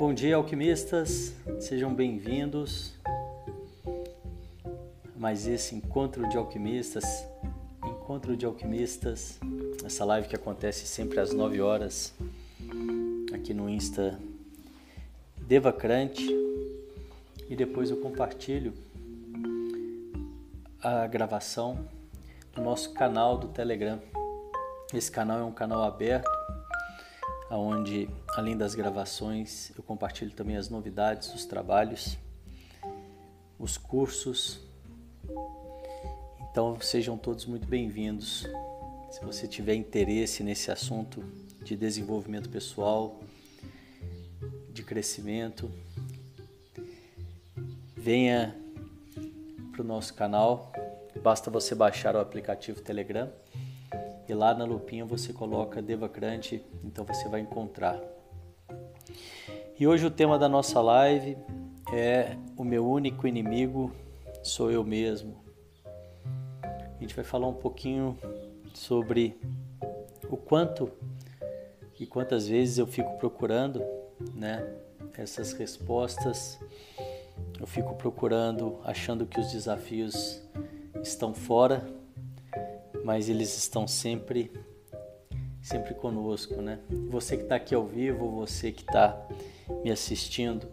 Bom dia, alquimistas, sejam bem-vindos a mais esse encontro de alquimistas. Encontro de alquimistas, essa live que acontece sempre às 9 horas aqui no Insta Devacrante e depois eu compartilho a gravação do nosso canal do Telegram. Esse canal é um canal aberto, onde além das gravações eu compartilho também as novidades dos trabalhos, os cursos. Então sejam todos muito bem-vindos. Se você tiver interesse nesse assunto de desenvolvimento pessoal, de crescimento, venha para o nosso canal. Basta você baixar o aplicativo Telegram e lá na lupinha você coloca Devacrante, então você vai encontrar. E hoje o tema da nossa live é o meu único inimigo sou eu mesmo. A gente vai falar um pouquinho sobre o quanto e quantas vezes eu fico procurando, né, essas respostas. Eu fico procurando, achando que os desafios estão fora, mas eles estão sempre sempre conosco, né? Você que está aqui ao vivo, você que está me assistindo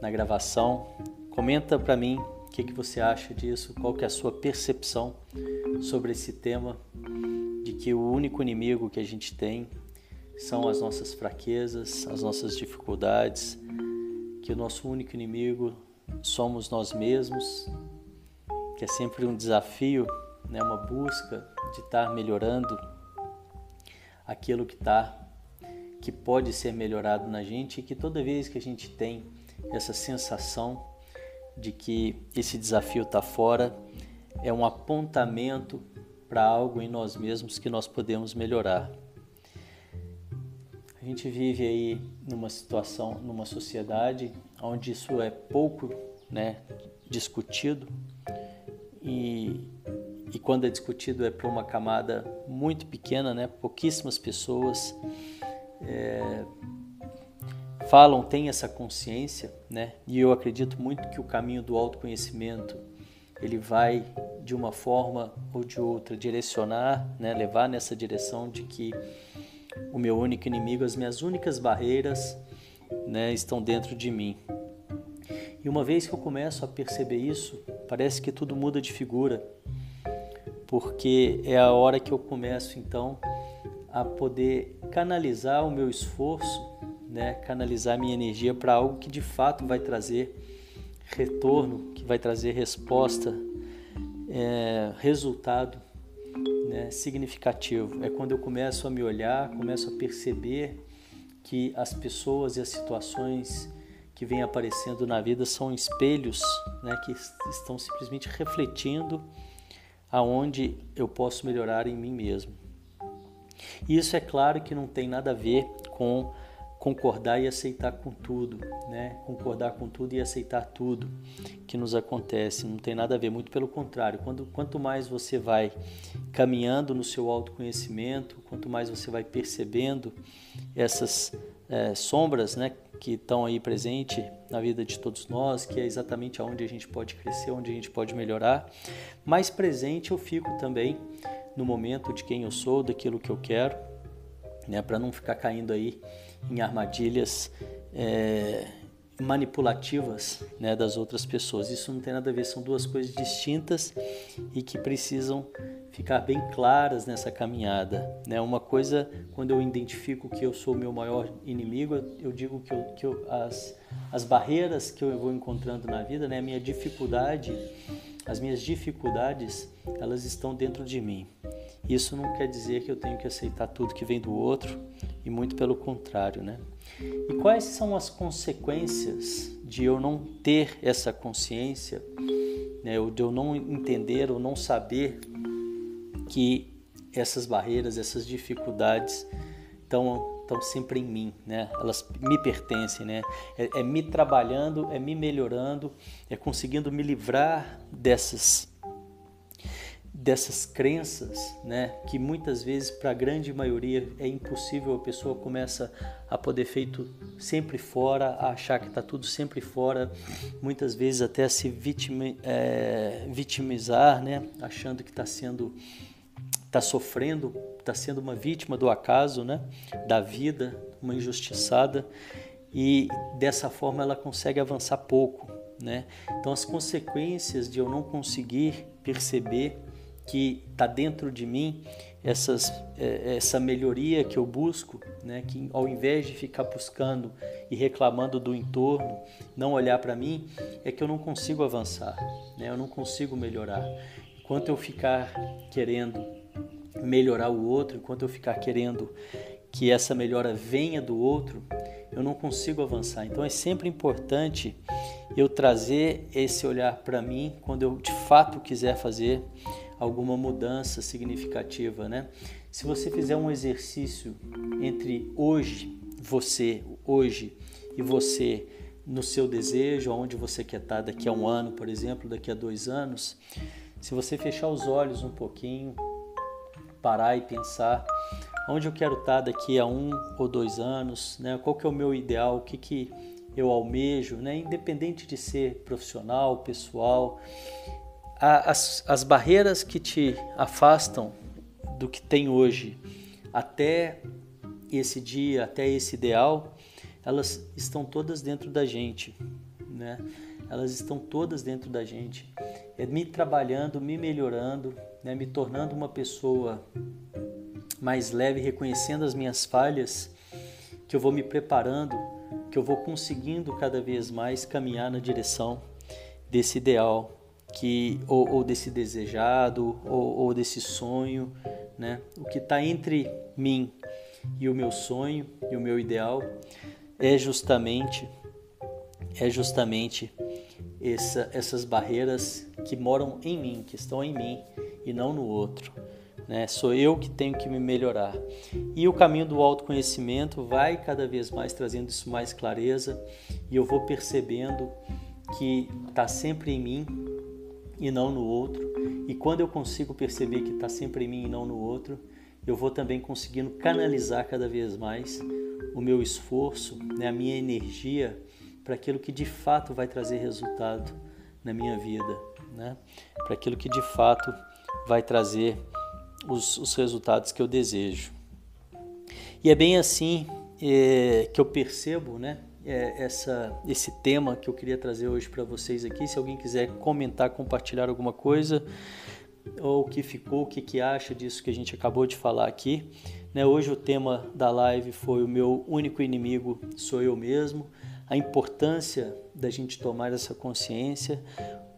na gravação, comenta para mim o que, que você acha disso, qual que é a sua percepção sobre esse tema de que o único inimigo que a gente tem são as nossas fraquezas, as nossas dificuldades, que o nosso único inimigo somos nós mesmos, que é sempre um desafio, né, uma busca de estar melhorando aquilo que está que pode ser melhorado na gente e que toda vez que a gente tem essa sensação de que esse desafio está fora, é um apontamento para algo em nós mesmos que nós podemos melhorar. A gente vive aí numa situação, numa sociedade onde isso é pouco né, discutido e, e quando é discutido é para uma camada muito pequena, né, pouquíssimas pessoas é, falam, têm essa consciência, né, e eu acredito muito que o caminho do autoconhecimento ele vai de uma forma ou de outra direcionar, né, levar nessa direção de que o meu único inimigo, as minhas únicas barreiras, né, estão dentro de mim. E uma vez que eu começo a perceber isso, parece que tudo muda de figura, porque é a hora que eu começo então a poder canalizar o meu esforço, né, canalizar minha energia para algo que de fato vai trazer retorno, que vai trazer resposta, é, resultado né, significativo. É quando eu começo a me olhar, começo a perceber que as pessoas e as situações que vêm aparecendo na vida são espelhos né, que estão simplesmente refletindo aonde eu posso melhorar em mim mesmo. Isso é claro que não tem nada a ver com concordar e aceitar com tudo, né? Concordar com tudo e aceitar tudo que nos acontece. Não tem nada a ver, muito pelo contrário. Quando, quanto mais você vai caminhando no seu autoconhecimento, quanto mais você vai percebendo essas é, sombras, né? que estão aí presente na vida de todos nós, que é exatamente aonde a gente pode crescer, onde a gente pode melhorar. Mais presente eu fico também no momento de quem eu sou, daquilo que eu quero, né, para não ficar caindo aí em armadilhas é, manipulativas né, das outras pessoas. Isso não tem nada a ver, são duas coisas distintas e que precisam ficar bem claras nessa caminhada. Né? Uma coisa, quando eu identifico que eu sou o meu maior inimigo, eu digo que, eu, que eu, as, as barreiras que eu vou encontrando na vida, né, a minha dificuldade, as minhas dificuldades, elas estão dentro de mim. Isso não quer dizer que eu tenho que aceitar tudo que vem do outro, e muito pelo contrário, né? E quais são as consequências de eu não ter essa consciência, né, de eu não entender ou não saber que essas barreiras, essas dificuldades estão estão sempre em mim, né? Elas me pertencem, né? É, é, me trabalhando, é me melhorando, é conseguindo me livrar dessas dessas crenças, né, que muitas vezes para a grande maioria é impossível, a pessoa começa a poder feito sempre fora, a achar que está tudo sempre fora, muitas vezes até se vitimi, é, vitimizar, né, achando que está sendo, está sofrendo, está sendo uma vítima do acaso, né, da vida, uma injustiçada e dessa forma ela consegue avançar pouco, né? Então as consequências de eu não conseguir perceber que está dentro de mim essas, é, essa melhoria que eu busco, né? que ao invés de ficar buscando e reclamando do entorno, não olhar para mim, é que eu não consigo avançar, né? eu não consigo melhorar. Enquanto eu ficar querendo melhorar o outro, enquanto eu ficar querendo que essa melhora venha do outro, eu não consigo avançar. Então é sempre importante eu trazer esse olhar para mim quando eu de fato quiser fazer alguma mudança significativa, né? Se você fizer um exercício entre hoje, você, hoje e você no seu desejo, aonde você quer estar daqui a um ano, por exemplo, daqui a dois anos, se você fechar os olhos um pouquinho, parar e pensar onde eu quero estar daqui a um ou dois anos, né? Qual que é o meu ideal, o que que eu almejo, né? Independente de ser profissional, pessoal, as, as barreiras que te afastam do que tem hoje até esse dia, até esse ideal, elas estão todas dentro da gente, né? Elas estão todas dentro da gente. É me trabalhando, me melhorando, né? me tornando uma pessoa mais leve, reconhecendo as minhas falhas, que eu vou me preparando, que eu vou conseguindo cada vez mais caminhar na direção desse ideal que ou, ou desse desejado ou, ou, desse sonho, né? O que está entre mim e o meu sonho e o meu ideal é justamente é justamente essa, essas barreiras que moram em mim, que estão em mim e não no outro. Né? Sou eu que tenho que me melhorar. E o caminho do autoconhecimento vai cada vez mais trazendo isso mais clareza e eu vou percebendo que está sempre em mim e não no outro. E quando eu consigo perceber que está sempre em mim e não no outro, eu vou também conseguindo canalizar cada vez mais o meu esforço, né, a minha energia para aquilo que de fato vai trazer resultado na minha vida, né? para aquilo que de fato vai trazer os, os resultados que eu desejo. E é bem assim é, que eu percebo né, é, essa, esse tema que eu queria trazer hoje para vocês aqui. Se alguém quiser comentar, compartilhar alguma coisa, ou o que ficou, o que, que acha disso que a gente acabou de falar aqui. Né, hoje o tema da live foi o meu único inimigo sou eu mesmo, a importância da gente tomar essa consciência,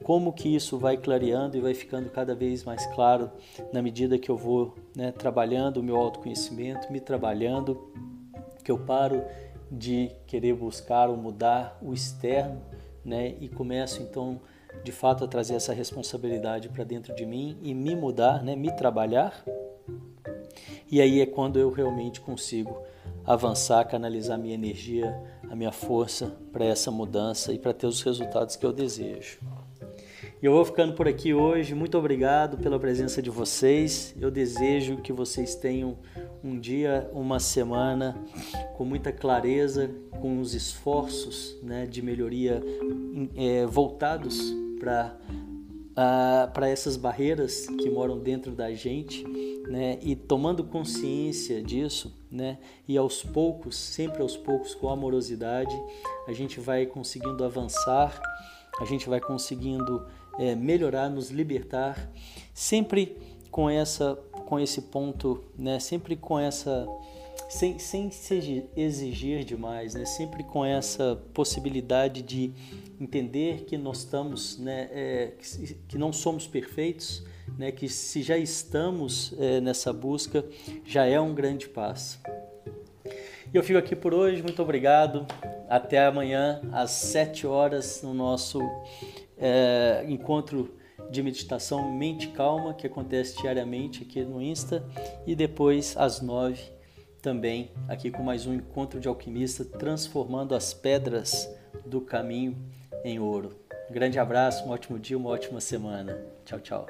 como que isso vai clareando e vai ficando cada vez mais claro na medida que eu vou né, trabalhando o meu autoconhecimento, me trabalhando, que eu paro de querer buscar ou mudar o externo, né, e começo então de fato a trazer essa responsabilidade para dentro de mim e me mudar, né, me trabalhar. E aí é quando eu realmente consigo avançar, canalizar minha energia, a minha força para essa mudança e para ter os resultados que eu desejo. E eu vou ficando por aqui hoje. Muito obrigado pela presença de vocês. Eu desejo que vocês tenham um dia, uma semana com muita clareza, com os esforços né, de melhoria é, voltados para para essas barreiras que moram dentro da gente, né, e tomando consciência disso, né, e aos poucos, sempre aos poucos, com amorosidade, a gente vai conseguindo avançar, a gente vai conseguindo é, melhorar, nos libertar, sempre com essa, com esse ponto, né? Sempre com essa, sem, sem se exigir demais, né? Sempre com essa possibilidade de entender que nós estamos, né? É, que, que não somos perfeitos, né? Que se já estamos é, nessa busca, já é um grande passo. E eu fico aqui por hoje, muito obrigado. Até amanhã às 7 horas no nosso é, encontro de meditação Mente Calma, que acontece diariamente aqui no Insta, e depois às nove também aqui com mais um encontro de alquimista, transformando as pedras do caminho em ouro. Um grande abraço, um ótimo dia, uma ótima semana. Tchau, tchau.